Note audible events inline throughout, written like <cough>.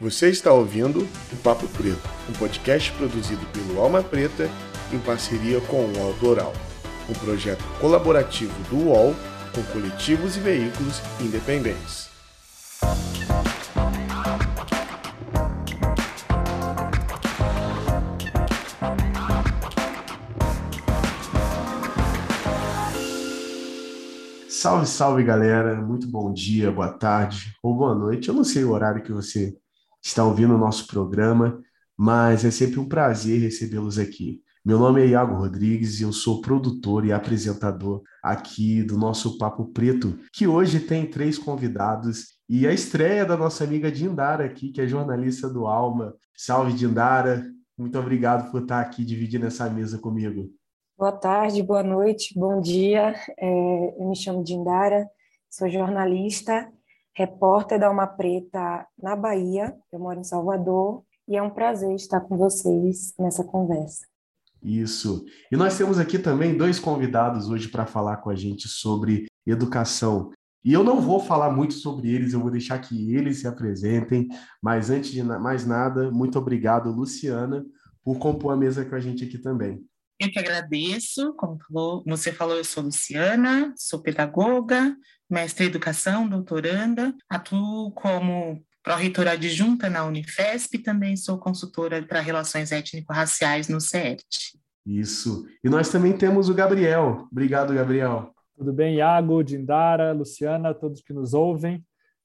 Você está ouvindo o Papo Preto, um podcast produzido pelo Alma Preta em parceria com o UOL Doral, um projeto colaborativo do UOL com coletivos e veículos independentes. Salve, salve galera, muito bom dia, boa tarde ou boa noite. Eu não sei o horário que você está ouvindo o nosso programa, mas é sempre um prazer recebê-los aqui. Meu nome é Iago Rodrigues e eu sou produtor e apresentador aqui do nosso Papo Preto, que hoje tem três convidados e a estreia da nossa amiga Dindara aqui, que é jornalista do Alma. Salve, Dindara! Muito obrigado por estar aqui dividindo essa mesa comigo. Boa tarde, boa noite, bom dia. É, eu me chamo Dindara, sou jornalista repórter da Alma Preta na Bahia. Eu moro em Salvador e é um prazer estar com vocês nessa conversa. Isso. E nós temos aqui também dois convidados hoje para falar com a gente sobre educação. E eu não vou falar muito sobre eles, eu vou deixar que eles se apresentem. Mas antes de mais nada, muito obrigado, Luciana, por compor a mesa com a gente aqui também. Eu que agradeço, como você falou, eu sou Luciana, sou pedagoga, mestre em educação, doutoranda, atuo como pró-reitora adjunta na Unifesp e também sou consultora para relações étnico-raciais no CERT. Isso. E nós também temos o Gabriel. Obrigado, Gabriel. Tudo bem, Iago, Dindara, Luciana, todos que nos ouvem.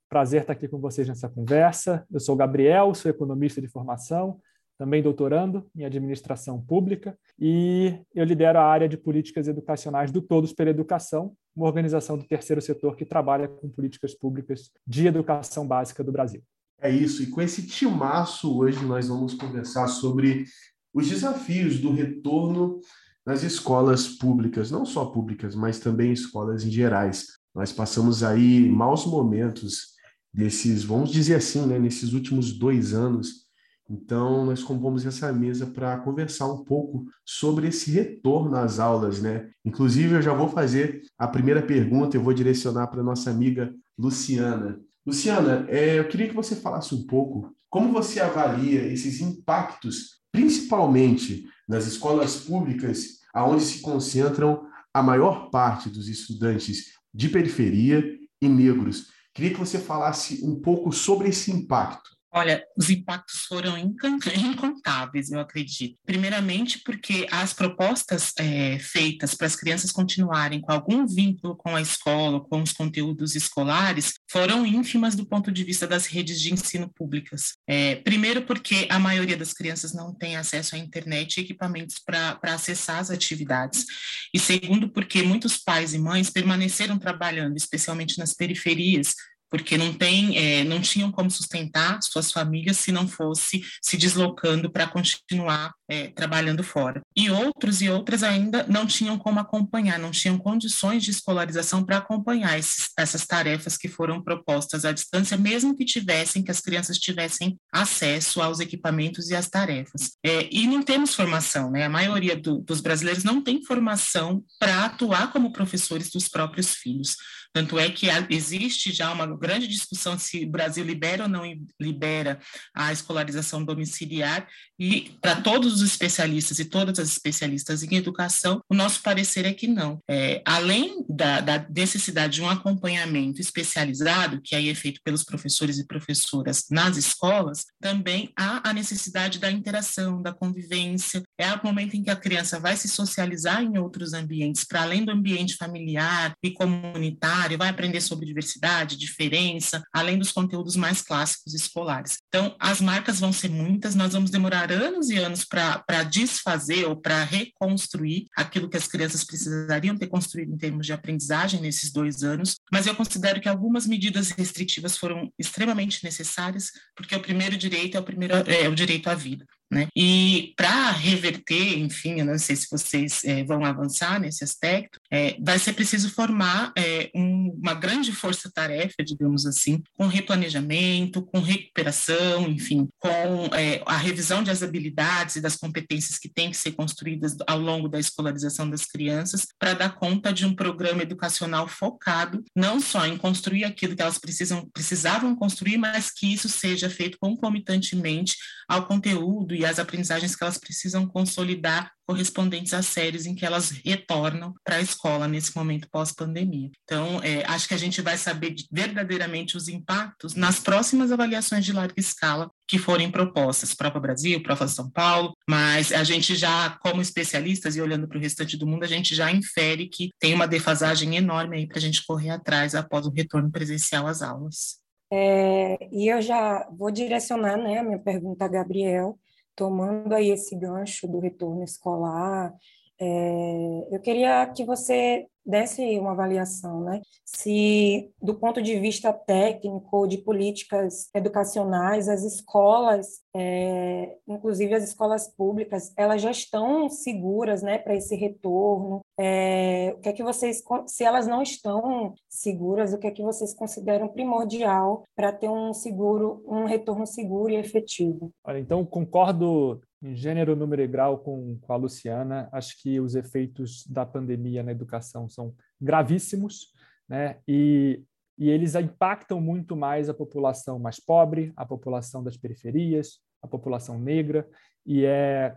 Prazer estar aqui com vocês nessa conversa. Eu sou o Gabriel, sou economista de formação, também doutorando em administração pública, e eu lidero a área de políticas educacionais do Todos pela Educação, uma organização do terceiro setor que trabalha com políticas públicas de educação básica do Brasil. É isso, e com esse timaço hoje nós vamos conversar sobre os desafios do retorno nas escolas públicas, não só públicas, mas também escolas em gerais. Nós passamos aí maus momentos desses, vamos dizer assim, né, nesses últimos dois anos, então, nós compomos essa mesa para conversar um pouco sobre esse retorno às aulas, né? Inclusive, eu já vou fazer a primeira pergunta, eu vou direcionar para nossa amiga Luciana. Luciana, é, eu queria que você falasse um pouco como você avalia esses impactos, principalmente nas escolas públicas, aonde se concentram a maior parte dos estudantes de periferia e negros. Queria que você falasse um pouco sobre esse impacto. Olha, os impactos foram incontáveis, eu acredito. Primeiramente, porque as propostas é, feitas para as crianças continuarem com algum vínculo com a escola, com os conteúdos escolares, foram ínfimas do ponto de vista das redes de ensino públicas. É, primeiro, porque a maioria das crianças não tem acesso à internet e equipamentos para acessar as atividades. E segundo, porque muitos pais e mães permaneceram trabalhando, especialmente nas periferias, porque não tem, é, não tinham como sustentar suas famílias se não fosse se deslocando para continuar é, trabalhando fora. E outros e outras ainda não tinham como acompanhar, não tinham condições de escolarização para acompanhar esses, essas tarefas que foram propostas à distância, mesmo que tivessem, que as crianças tivessem acesso aos equipamentos e às tarefas. É, e não temos formação, né? A maioria do, dos brasileiros não tem formação para atuar como professores dos próprios filhos. Tanto é que existe já uma grande discussão se o Brasil libera ou não libera a escolarização domiciliar, e para todos os especialistas e todas as especialistas em educação, o nosso parecer é que não. É, além da, da, necessidade de um acompanhamento especializado, que aí é feito pelos professores e professoras nas escolas, também há a necessidade da interação, da convivência. É o momento em que a criança vai se socializar em outros ambientes, para além do ambiente familiar e comunitário vai aprender sobre diversidade, diferença, além dos conteúdos mais clássicos escolares. Então, as marcas vão ser muitas, nós vamos demorar anos e anos para desfazer ou para reconstruir aquilo que as crianças precisariam ter construído em termos de aprendizagem nesses dois anos, mas eu considero que algumas medidas restritivas foram extremamente necessárias, porque o primeiro direito é o, primeiro, é o direito à vida. Né? E para reverter, enfim, eu não sei se vocês é, vão avançar nesse aspecto, é, vai ser preciso formar é, um, uma grande força-tarefa, digamos assim, com replanejamento, com recuperação, enfim, com a revisão das habilidades e das competências que têm que ser construídas ao longo da escolarização das crianças, para dar conta de um programa educacional focado não só em construir aquilo que elas precisam, precisavam construir, mas que isso seja feito concomitantemente ao conteúdo e às aprendizagens que elas precisam consolidar correspondentes às séries em que elas retornam para a escola nesse momento pós-pandemia. Então, é, acho que a gente vai saber verdadeiramente os impactos nas próximas avaliações de larga escala que forem propostas, Prova Brasil, Prova São Paulo, mas a gente já, como especialistas e olhando para o restante do mundo, a gente já infere que tem uma defasagem enorme aí para a gente correr atrás após o retorno presencial às aulas. É, e eu já vou direcionar né, a minha pergunta a Gabriel, tomando aí esse gancho do retorno escolar, é, eu queria que você desse uma avaliação, né? Se, do ponto de vista técnico, de políticas educacionais, as escolas, é, inclusive as escolas públicas, elas já estão seguras, né, para esse retorno. É, o que é que vocês, se elas não estão seguras, o que é que vocês consideram primordial para ter um seguro, um retorno seguro e efetivo? Olha, então concordo em gênero, número e grau com, com a Luciana. Acho que os efeitos da pandemia na educação são gravíssimos, né? E, e eles impactam muito mais a população mais pobre, a população das periferias, a população negra, e é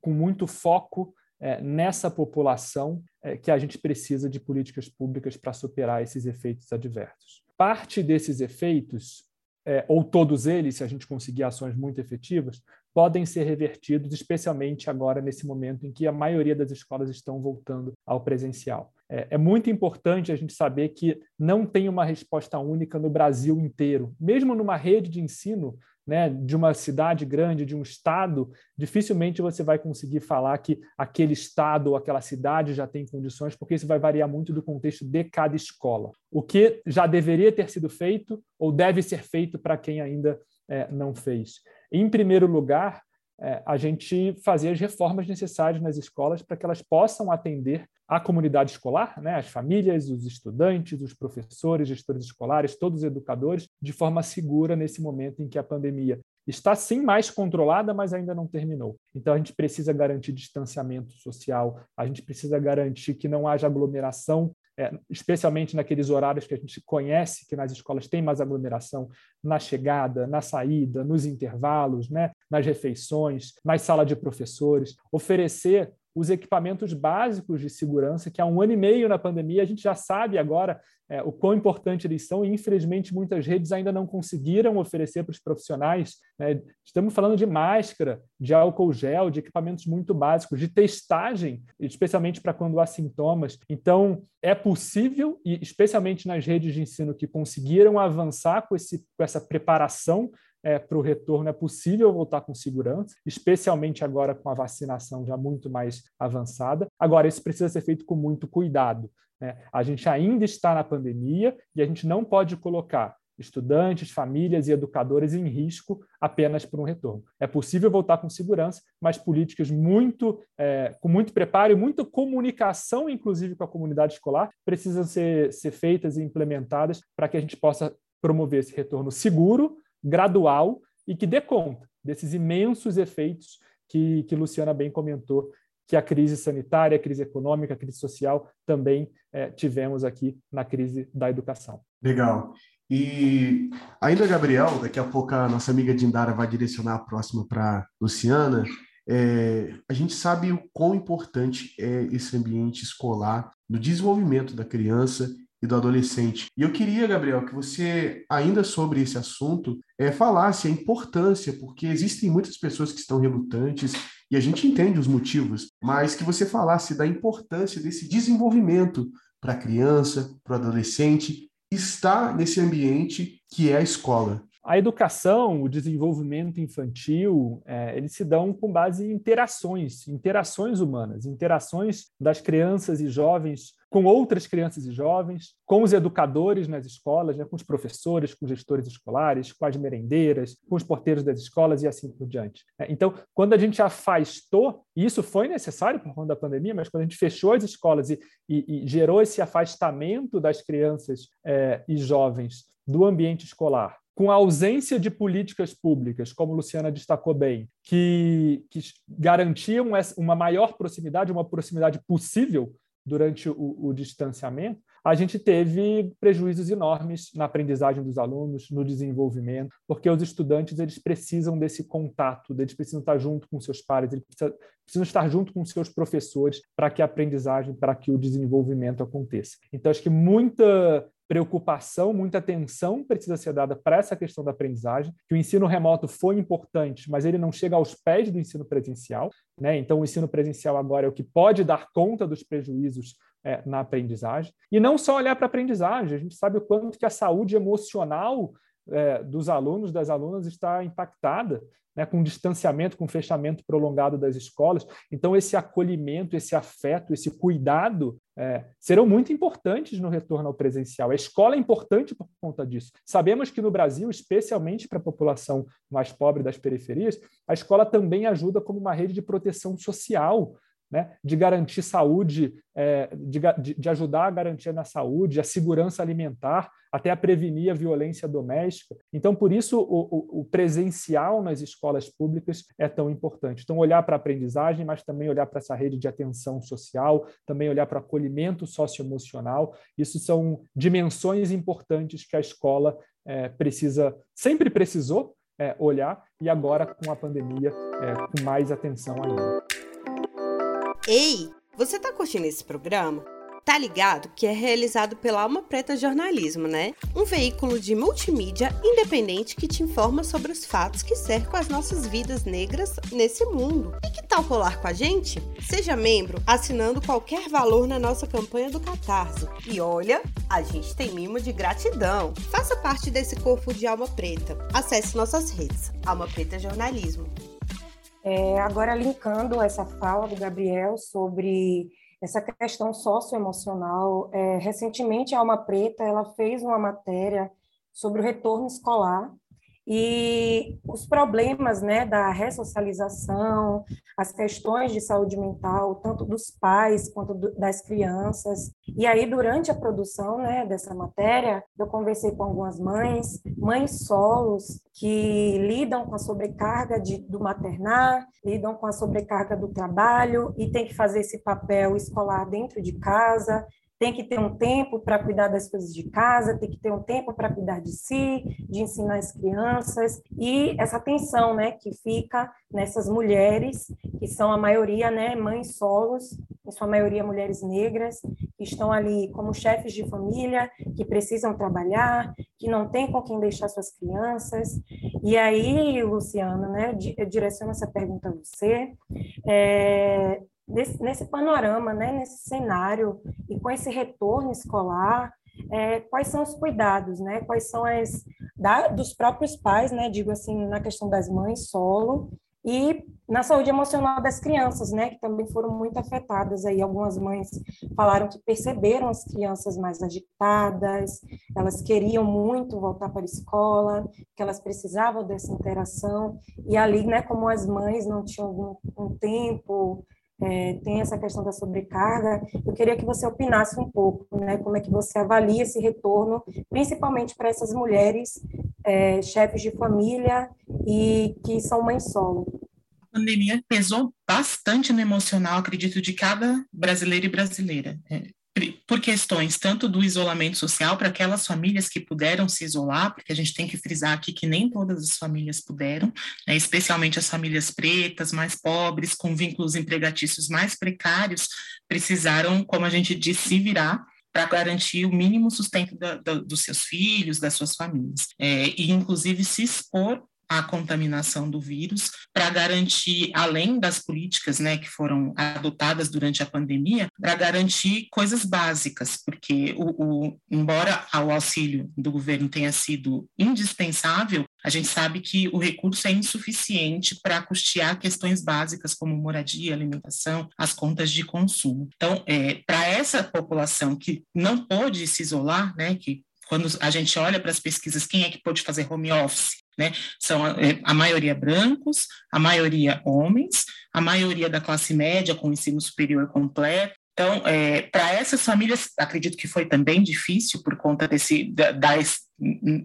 com muito foco é, nessa população é, que a gente precisa de políticas públicas para superar esses efeitos adversos. Parte desses efeitos, é, ou todos eles, se a gente conseguir ações muito efetivas, podem ser revertidos, especialmente agora nesse momento em que a maioria das escolas estão voltando ao presencial. É, é, muito importante a gente saber que não tem uma resposta única no Brasil inteiro. Mesmo numa rede de ensino, né, de uma cidade grande, de um estado, dificilmente você vai conseguir falar que aquele estado ou aquela cidade já tem condições, porque isso vai variar muito do contexto de cada escola. O que já deveria ter sido feito ou deve ser feito para quem ainda é, não fez. Em primeiro lugar, a gente fazer as reformas necessárias nas escolas para que elas possam atender a comunidade escolar, né, as famílias, os estudantes, os professores, gestores escolares, todos os educadores, de forma segura nesse momento em que a pandemia está sim mais controlada, mas ainda não terminou. Então a gente precisa garantir distanciamento social, a gente precisa garantir que não haja aglomeração é, especialmente naqueles horários que a gente conhece que nas escolas tem mais aglomeração, na chegada, na saída, nos intervalos, né, nas refeições, nas salas de professores, oferecer os equipamentos básicos de segurança, que há um ano e meio na pandemia a gente já sabe agora é, o quão importante eles são, e infelizmente muitas redes ainda não conseguiram oferecer para os profissionais. Né? Estamos falando de máscara, de álcool gel, de equipamentos muito básicos, de testagem, especialmente para quando há sintomas. Então, é possível, e especialmente nas redes de ensino que conseguiram avançar com, esse, com essa preparação é, para o retorno é possível voltar com segurança, especialmente agora com a vacinação já muito mais avançada. Agora, isso precisa ser feito com muito cuidado. Né? A gente ainda está na pandemia e a gente não pode colocar estudantes, famílias e educadores em risco apenas por um retorno. É possível voltar com segurança, mas políticas muito é, com muito preparo e muita comunicação, inclusive com a comunidade escolar, precisam ser, ser feitas e implementadas para que a gente possa promover esse retorno seguro, gradual e que dê conta desses imensos efeitos que, que Luciana bem comentou que a crise sanitária, a crise econômica, a crise social também é, tivemos aqui na crise da educação. Legal. E ainda, Gabriel, daqui a pouco a nossa amiga Dindara vai direcionar a próxima para Luciana. É, a gente sabe o quão importante é esse ambiente escolar no desenvolvimento da criança e do adolescente. E eu queria, Gabriel, que você, ainda sobre esse assunto, é, falasse a importância, porque existem muitas pessoas que estão relutantes e a gente entende os motivos, mas que você falasse da importância desse desenvolvimento para a criança, para o adolescente, estar nesse ambiente que é a escola. A educação, o desenvolvimento infantil, é, eles se dão com base em interações, interações humanas, interações das crianças e jovens com outras crianças e jovens, com os educadores nas escolas, né, com os professores, com os gestores escolares, com as merendeiras, com os porteiros das escolas e assim por diante. É, então, quando a gente afastou, e isso foi necessário por conta da pandemia, mas quando a gente fechou as escolas e, e, e gerou esse afastamento das crianças é, e jovens do ambiente escolar, com a ausência de políticas públicas, como Luciana destacou bem, que, que garantiam uma maior proximidade, uma proximidade possível durante o, o, distanciamento, a gente teve prejuízos enormes na aprendizagem dos alunos, no desenvolvimento, porque os estudantes eles precisam desse contato, eles precisam estar junto com seus pares, eles precisam, precisam estar junto com seus professores para que a aprendizagem, para que o desenvolvimento aconteça. Então, acho que muita preocupação, muita atenção precisa ser dada para essa questão da aprendizagem, que o ensino remoto foi importante, mas ele não chega aos pés do ensino presencial. Né? Então, o ensino presencial agora é o que pode dar conta dos prejuízos é, na aprendizagem. E não só olhar para a aprendizagem, a gente sabe o quanto que a saúde emocional é, dos alunos, das alunas, está impactada né, com distanciamento, com fechamento prolongado das escolas. Então, esse acolhimento, esse afeto, esse cuidado é, serão muito importantes no retorno ao presencial. A escola é importante por conta disso. Sabemos que no Brasil, especialmente para a população mais pobre das periferias, a escola também ajuda como uma rede de proteção social né, de garantir saúde, é, de, de, ajudar a garantir na saúde, a segurança alimentar, até a prevenir a violência doméstica. Então, por isso, o, o presencial nas escolas públicas é tão importante. Então, olhar para a aprendizagem, mas também olhar para essa rede de atenção social, também olhar para o acolhimento socioemocional. Isso são dimensões importantes que a escola é, precisa, sempre precisou é, olhar, e agora, com a pandemia, é, com mais atenção ainda. Ei, você tá curtindo esse programa? Tá ligado que é realizado pela Alma Preta Jornalismo, né? Um veículo de multimídia independente que te informa sobre os fatos que cercam as nossas vidas negras nesse mundo. E que tal colar com a gente? Seja membro assinando qualquer valor na nossa campanha do Catarse. E olha, a gente tem mimo de gratidão. Faça parte desse corpo de Alma Preta. Acesse nossas redes. Alma Preta Jornalismo. É, agora, linkando essa fala do Gabriel sobre essa questão socioemocional, é, recentemente a Alma Preta ela fez uma matéria sobre o retorno escolar e os problemas né, da ressocialização, as questões de saúde mental, tanto dos pais quanto do, das crianças. E aí, durante a produção né, dessa matéria, eu conversei com algumas mães, mães solos, que lidam com a sobrecarga de, do maternar, lidam com a sobrecarga do trabalho e tem que fazer esse papel escolar dentro de casa, tem que ter um tempo para cuidar das coisas de casa, tem que ter um tempo para cuidar de si, de ensinar as crianças, e essa tensão né, que fica nessas mulheres, que são a maioria né, mães solos, em sua maioria mulheres negras, que estão ali como chefes de família, que precisam trabalhar, que não têm com quem deixar suas crianças. E aí, Luciana, né, direciono essa pergunta a você. É, nesse, nesse panorama, né, nesse cenário e com esse retorno escolar, é, quais são os cuidados, né? Quais são as da, dos próprios pais, né? Digo assim, na questão das mães solo e na saúde emocional das crianças, né? Que também foram muito afetadas. Aí algumas mães falaram que perceberam as crianças mais agitadas, elas queriam muito voltar para a escola, que elas precisavam dessa interação e ali, né? Como as mães não tinham um, um tempo é, tem essa questão da sobrecarga, eu queria que você opinasse um pouco, né, como é que você avalia esse retorno, principalmente para essas mulheres é, chefes de família e que são mães solo. A pandemia pesou bastante no emocional, acredito, de cada brasileiro e brasileira. É, por questões tanto do isolamento social para aquelas famílias que puderam se isolar, porque a gente tem que frisar aqui que nem todas as famílias puderam, né, especialmente as famílias pretas, mais pobres, com vínculos empregatícios mais precários, precisaram, como a gente disse, se virar para garantir o mínimo sustento da, da, dos seus filhos, das suas famílias, é, e inclusive se expor a contaminação do vírus, para garantir, além das políticas né, que foram adotadas durante a pandemia, para garantir coisas básicas, porque o, o, embora o auxílio do governo tenha sido indispensável, a gente sabe que o recurso é insuficiente para custear questões básicas como moradia, alimentação, as contas de consumo. Então, é, para essa população que não pôde se isolar, né, que quando a gente olha para as pesquisas, quem é que pôde fazer home office? Né? São a, é, a, maioria brancos, a maioria homens, a maioria da classe média com ensino superior completo, então, é, para essas famílias, acredito que foi também difícil por conta desse da, da,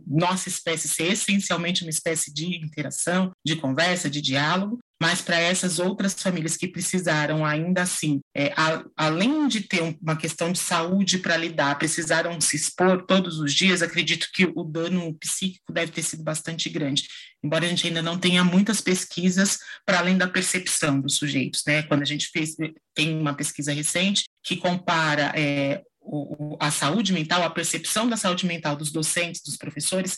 nossa espécie ser essencialmente uma espécie de interação, de conversa, de diálogo, mas para essas outras famílias que precisaram ainda assim, é, a, além de ter uma questão de saúde para lidar, precisaram se expor todos os dias, acredito que o dano psíquico deve ter sido bastante grande, embora a gente ainda não tenha muitas pesquisas para além da percepção dos sujeitos, né? Quando a gente fez, tem uma pesquisa recente que compara é, a saúde mental, a percepção da saúde mental dos docentes, dos professores,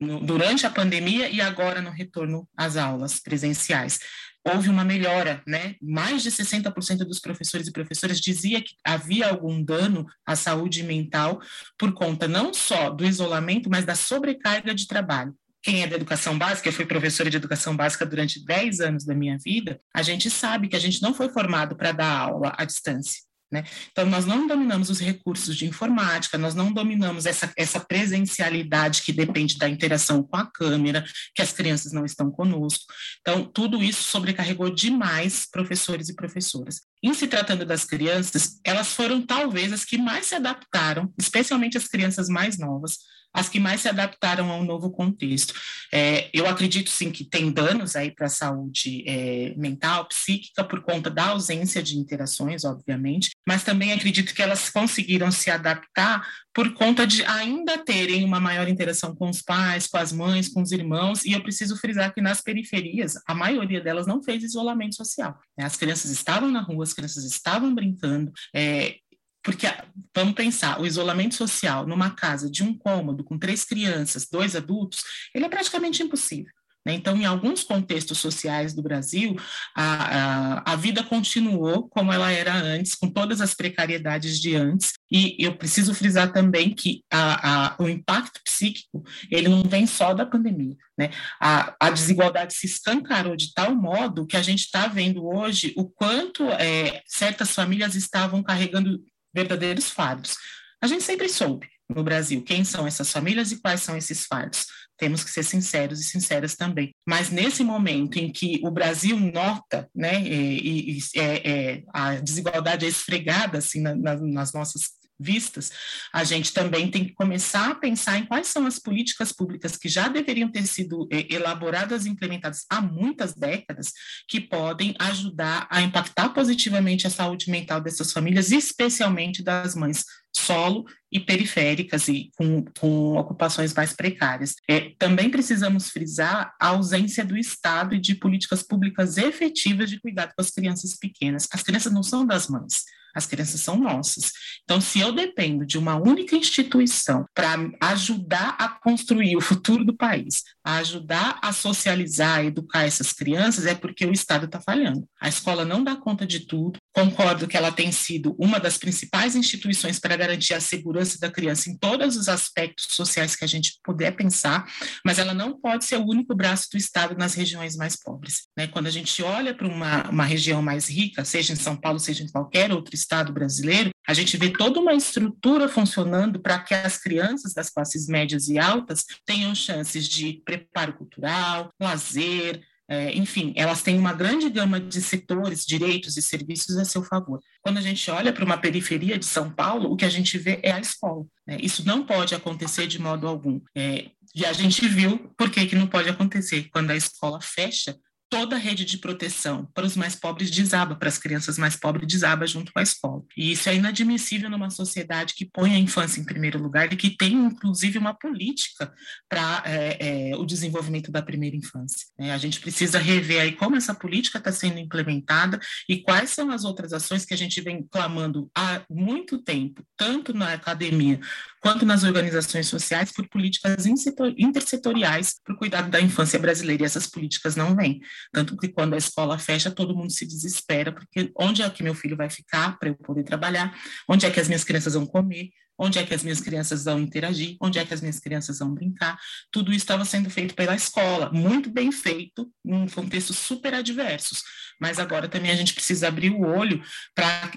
no, durante a pandemia e agora no retorno às aulas presenciais. Houve uma melhora, né? Mais de 60% dos professores e professoras dizia que havia algum dano à saúde mental por conta não só do isolamento, mas da sobrecarga de trabalho quem é da educação básica, eu fui professora de educação básica durante 10 anos da minha vida, a gente sabe que a gente não foi formado para dar aula à distância. Né? Então, nós não dominamos os recursos de informática, nós não dominamos essa, essa presencialidade que depende da interação com a câmera, que as crianças não estão conosco. Então, tudo isso sobrecarregou demais professores e professoras. Em se tratando das crianças, elas foram talvez as que mais se adaptaram, especialmente as crianças mais novas, as que mais se adaptaram ao novo contexto. É, eu acredito sim que tem danos aí para a saúde é, mental, psíquica, por conta da ausência de interações, obviamente, mas também acredito que elas conseguiram se adaptar por conta de ainda terem uma maior interação com os pais, com as mães, com os irmãos, e eu preciso frisar que nas periferias, a maioria delas não fez isolamento social. Né? As crianças estavam na rua, as crianças estavam brincando, é, porque, vamos pensar, o isolamento social numa casa de um cômodo com três crianças, dois adultos, ele é praticamente impossível. Né? Então, em alguns contextos sociais do Brasil, a, a, a, vida continuou como ela era antes, com todas as precariedades de antes, e eu preciso frisar também que a, o impacto psíquico, ele não vem só da pandemia, né? A, a desigualdade se escancarou de tal modo que a gente está vendo hoje o quanto é, certas famílias estavam carregando verdadeiros fardos. A gente sempre soube no Brasil quem são essas famílias e quais são esses fardos. Temos que ser sinceros e sinceras também. Mas nesse momento em que o Brasil nota, né, e, e é, é, a desigualdade é esfregada assim na, na, nas nossas vistas, a gente também tem que começar a pensar em quais são as políticas públicas que já deveriam ter sido eh, elaboradas e implementadas há muitas décadas, que podem ajudar a impactar positivamente a saúde mental dessas famílias, especialmente das mães solo e periféricas e com, com ocupações mais precárias. É, também precisamos frisar a ausência do Estado e de políticas públicas efetivas de cuidado com as crianças pequenas. As crianças não são das mães, as crianças são nossas. Então, se eu dependo de uma única instituição para ajudar a construir o futuro do país, a ajudar a socializar, a educar essas crianças, é porque o Estado está falhando. A escola não dá conta de tudo. Concordo que ela tem sido uma das principais instituições para garantir a segurança da criança em todos os aspectos sociais que a gente puder pensar, mas ela não pode ser o único braço do Estado nas regiões mais pobres. Né? Quando a gente olha para uma, uma região mais rica, seja em São Paulo, seja em qualquer outro Estado brasileiro, a gente vê toda uma estrutura funcionando para que as crianças das classes médias e altas tenham chances de preparo cultural, lazer, é, enfim, elas têm uma grande gama de setores, direitos e serviços a seu favor. Quando a gente olha para uma periferia de São Paulo, o que a gente vê é a escola. Né? Isso não pode acontecer de modo algum. É, e a gente viu por que, que não pode acontecer. Quando a escola fecha, toda a rede de proteção para os mais pobres desaba, para as crianças mais pobres desaba junto com a escola. E isso é inadmissível numa sociedade que põe a infância em primeiro lugar e que tem, inclusive, uma política para é, é, o desenvolvimento da primeira infância. É, a gente precisa rever aí como essa política está sendo implementada e quais são as outras ações que a gente vem clamando há muito tempo, tanto na academia quanto nas organizações sociais, por políticas intersetoriais para o cuidado da infância brasileira. E essas políticas não vêm. Tanto que quando a escola fecha, todo mundo se desespera, porque onde é que meu filho vai ficar para eu poder trabalhar? Onde é que as minhas crianças vão comer? Onde é que as minhas crianças vão interagir? Onde é que as minhas crianças vão brincar? Tudo isso estava sendo feito pela escola, muito bem feito, em contextos super adversos. Mas agora também a gente precisa abrir o olho para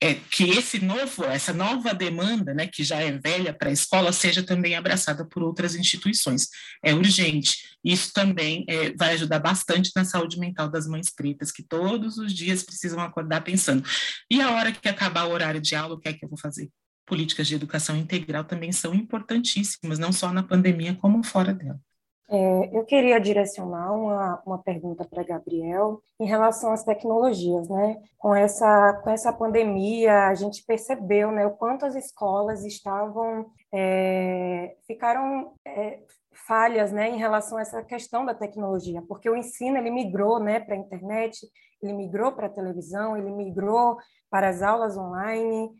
é, que esse novo, essa nova demanda, né, que já é velha para a escola, seja também abraçada por outras instituições. É urgente. Isso também é, vai ajudar bastante na saúde mental das mães pretas, que todos os dias precisam acordar pensando: e a hora que acabar o horário de aula, o que é que eu vou fazer? Políticas de educação integral também são importantíssimas, não só na pandemia, como fora dela. É, eu queria direcionar uma, uma pergunta para Gabriel em relação às tecnologias, né? Com essa, com essa pandemia, a gente percebeu né, o quanto as escolas estavam, é, ficaram é, falhas né, em relação a essa questão da tecnologia, porque o ensino ele migrou né, para a internet, ele migrou para a televisão, ele migrou para as aulas online,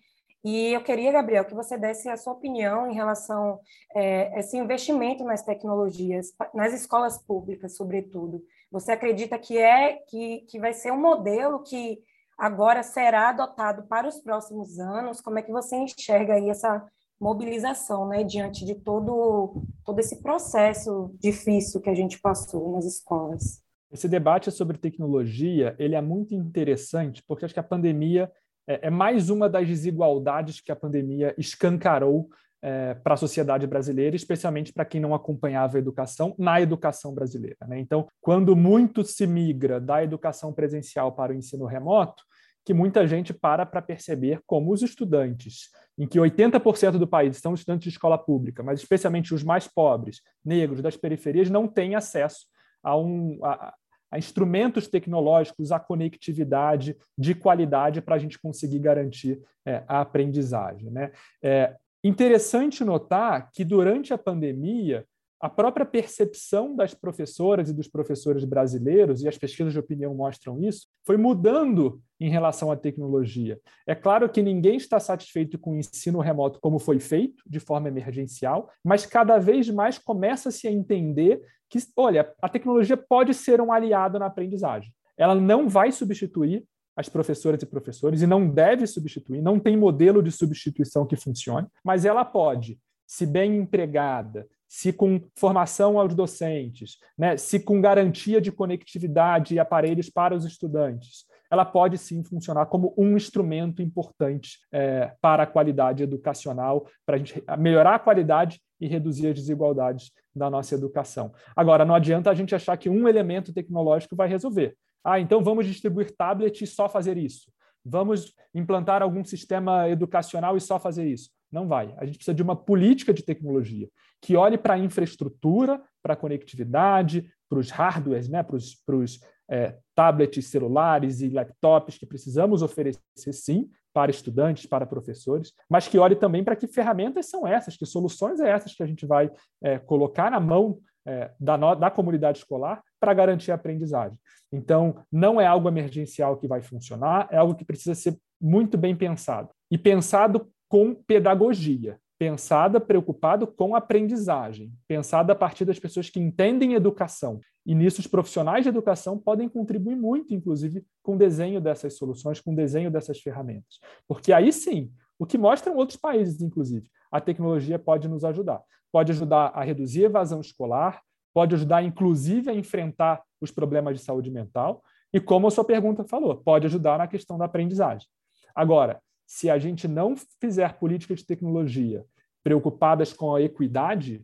e eu queria, Gabriel, que você desse a sua opinião em relação a é, esse investimento nas tecnologias, nas escolas públicas, sobretudo. Você acredita que é que, que vai ser um modelo que agora será adotado para os próximos anos? Como é que você enxerga aí essa mobilização, né, diante de todo todo esse processo difícil que a gente passou nas escolas? Esse debate sobre tecnologia, ele é muito interessante, porque acho que a pandemia é, é mais uma das desigualdades que a pandemia escancarou é, para a sociedade brasileira, especialmente para quem não acompanhava a educação na educação brasileira. Né? Então, quando muito se migra da educação presencial para o ensino remoto, que muita gente para para perceber como os estudantes, em que 80% do país são estudantes de escola pública, mas especialmente os mais pobres, negros, das periferias, não têm acesso a, um, a, a instrumentos tecnológicos, a conectividade de qualidade para a gente conseguir garantir é, a aprendizagem. Né? É interessante notar que durante a pandemia, a própria percepção das professoras e dos professores brasileiros, e as pesquisas de opinião mostram isso, foi mudando em relação à tecnologia. É claro que ninguém está satisfeito com o ensino remoto como foi feito, de forma emergencial, mas cada vez mais começa-se a entender que, olha, a tecnologia pode ser um aliado na aprendizagem. Ela não vai substituir as professoras e professores e não deve substituir, não tem modelo de substituição que funcione, mas ela pode, se bem empregada, se com formação aos docentes, né, se com garantia de conectividade e aparelhos para os estudantes, ela pode sim funcionar como um instrumento importante é, para a qualidade educacional, para a gente melhorar a qualidade e reduzir as desigualdades da nossa educação. Agora, não adianta a gente achar que um elemento tecnológico vai resolver. Ah, então vamos distribuir tablet e só fazer isso. Vamos implantar algum sistema educacional e só fazer isso. Não vai. A gente precisa de uma política de tecnologia que olhe para a infraestrutura, para a conectividade, para os hardwares, né, para os, é, tablets, celulares e laptops que precisamos oferecer, sim, para estudantes, para professores, mas que olhe também para que ferramentas são essas, que soluções é essas que a gente vai é, colocar na mão é, da, no, da comunidade escolar para garantir a aprendizagem. Então, não é algo emergencial que vai funcionar, é algo que precisa ser muito bem pensado. E pensado com pedagogia, pensada preocupado com aprendizagem, pensada a partir das pessoas que entendem educação. E nisso os profissionais de educação podem contribuir muito, inclusive, com o desenho dessas soluções, com o desenho dessas ferramentas. Porque aí sim, o que mostram outros países, inclusive, a tecnologia pode nos ajudar. Pode ajudar a reduzir a evasão escolar, pode ajudar, inclusive, a enfrentar os problemas de saúde mental, e como a sua pergunta falou, pode ajudar na questão da aprendizagem. Agora, se a gente não fizer políticas de tecnologia preocupadas com a equidade,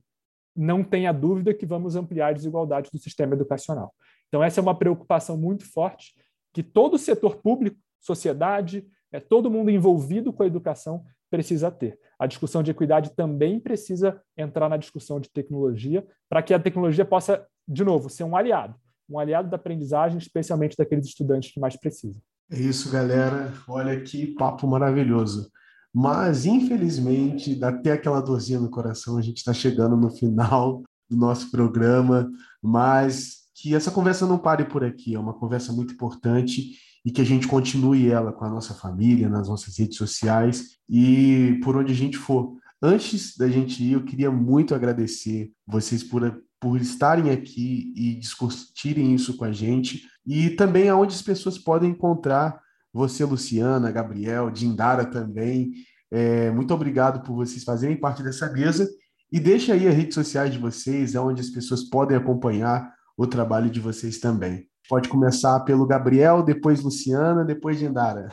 não tenha dúvida que vamos ampliar a desigualdade do sistema educacional. Então, essa é uma preocupação muito forte que todo o setor público, sociedade, é, todo mundo envolvido com a educação precisa ter. A discussão de equidade também precisa entrar na discussão de tecnologia, para que a tecnologia possa, de novo, ser um aliado, um aliado da aprendizagem, especialmente daqueles estudantes que mais precisam. É isso, galera. Olha que papo maravilhoso. Mas, infelizmente, dá até aquela dorzinha no coração, a gente está chegando no final do nosso programa, mas que essa conversa não pare por aqui, é uma conversa muito importante e que a gente continue ela com a nossa família, nas nossas redes sociais e por onde a gente for. Antes da gente ir, eu queria muito agradecer vocês por, por estarem aqui e discutirem isso com a gente e também aonde as pessoas podem encontrar você, Luciana, Gabriel, Dindara também. É, muito obrigado por vocês fazerem parte dessa mesa e deixa aí as redes sociais de vocês, é onde as pessoas podem acompanhar o trabalho de vocês também. Pode começar pelo Gabriel, depois Luciana, depois Dindara.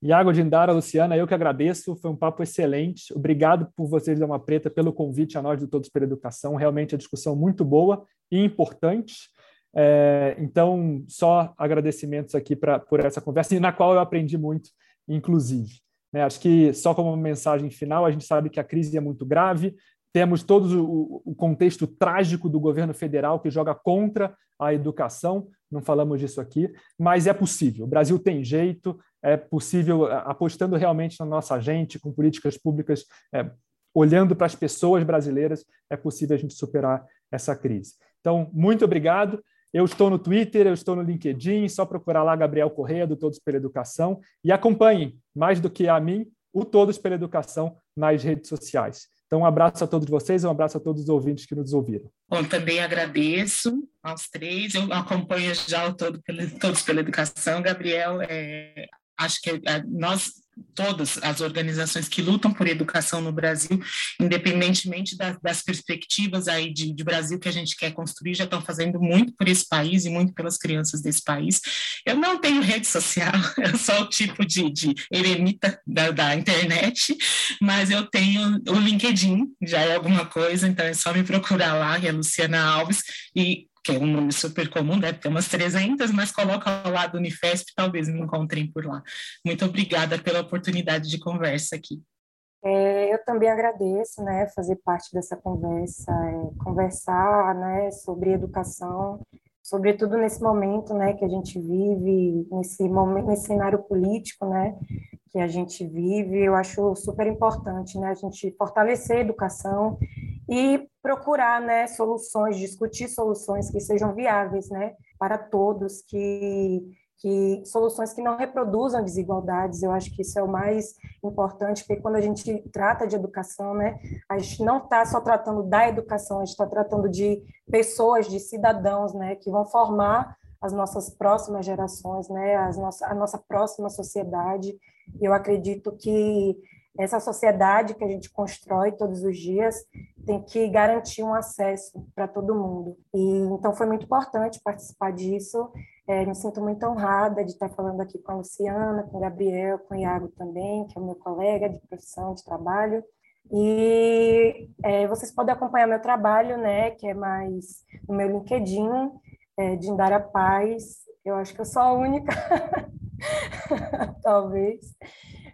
Iago, Dindara, Luciana, eu que agradeço, foi um papo excelente. Obrigado por vocês, Dama Preta, pelo convite a nós do Todos pela Educação. Realmente a discussão muito boa e importante. É, então, só agradecimentos aqui pra, por essa conversa, e na qual eu aprendi muito, inclusive. Né? Acho que, só como mensagem final, a gente sabe que a crise é muito grave, temos todo o, o contexto trágico do governo federal que joga contra a educação, não falamos disso aqui, mas é possível. O Brasil tem jeito, é possível, apostando realmente na nossa gente, com políticas públicas, é, olhando para as pessoas brasileiras, é possível a gente superar essa crise. Então, muito obrigado. Eu estou no Twitter, eu estou no LinkedIn, só procurar lá Gabriel Correia, do Todos pela Educação, e acompanhem, mais do que a mim, o Todos pela Educação nas redes sociais. Então, um abraço a todos vocês, um abraço a todos os ouvintes que nos ouviram. Bom, também agradeço aos três, eu acompanho já o todo Todos pela Educação. Gabriel, é, acho que é, nós todas as organizações que lutam por educação no Brasil, independentemente das, das perspectivas aí de, de, Brasil que a gente quer construir, já estão fazendo muito por esse país e muito pelas crianças desse país. Eu não tenho rede social, <laughs> eu sou o tipo de, de eremita da, da internet, mas eu tenho o LinkedIn, já é alguma coisa, então é só me procurar lá, que é Luciana Alves, e que é um nome super comum, deve ter umas 300, mas coloca lado do Unifesp, talvez me encontrem por lá. Muito obrigada pela oportunidade de conversa aqui. É, eu também agradeço, né, fazer parte dessa conversa, é, conversar, né, sobre educação, sobretudo nesse momento, né, que a gente vive, nesse momento, nesse cenário político, né, que a gente vive, eu acho super importante, né, a gente fortalecer a educação e procurar, né, soluções, discutir soluções que sejam viáveis, né, para todos, que que soluções que não reproduzam desigualdades, eu acho que isso é o mais importante, porque quando a gente trata de educação, né, a gente não está só tratando da educação, a gente está tratando de pessoas, de cidadãos, né, que vão formar as nossas próximas gerações, né, as nossa, a nossa próxima sociedade. Eu acredito que essa sociedade que a gente constrói todos os dias tem que garantir um acesso para todo mundo. E então foi muito importante participar disso. É, me sinto muito honrada de estar falando aqui com a Luciana, com o Gabriel, com o Iago também, que é o meu colega de profissão, de trabalho. E é, vocês podem acompanhar meu trabalho, né, que é mais no meu LinkedIn, é, de Indara Paz. Eu acho que eu sou a única, <laughs> talvez.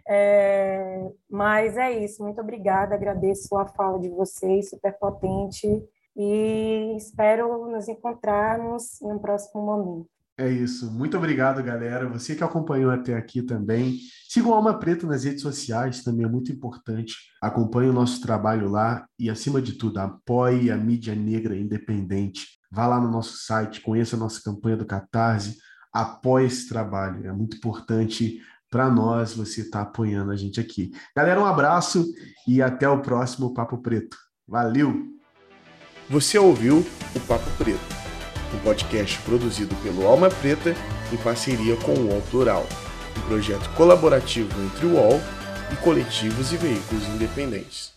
É, mas é isso, muito obrigada, agradeço a fala de vocês, super potente, e espero nos encontrarmos em um próximo momento. É isso. Muito obrigado, galera. Você que acompanhou até aqui também. Siga o Alma Preta nas redes sociais, também é muito importante. Acompanhe o nosso trabalho lá e, acima de tudo, apoie a mídia negra independente. Vá lá no nosso site, conheça a nossa campanha do Catarse, apoie esse trabalho. É muito importante para nós você estar tá apoiando a gente aqui. Galera, um abraço e até o próximo Papo Preto. Valeu! Você ouviu o Papo Preto, um podcast produzido pelo Alma Preta em parceria com o UOL Plural, um projeto colaborativo entre o UOL e coletivos e veículos independentes.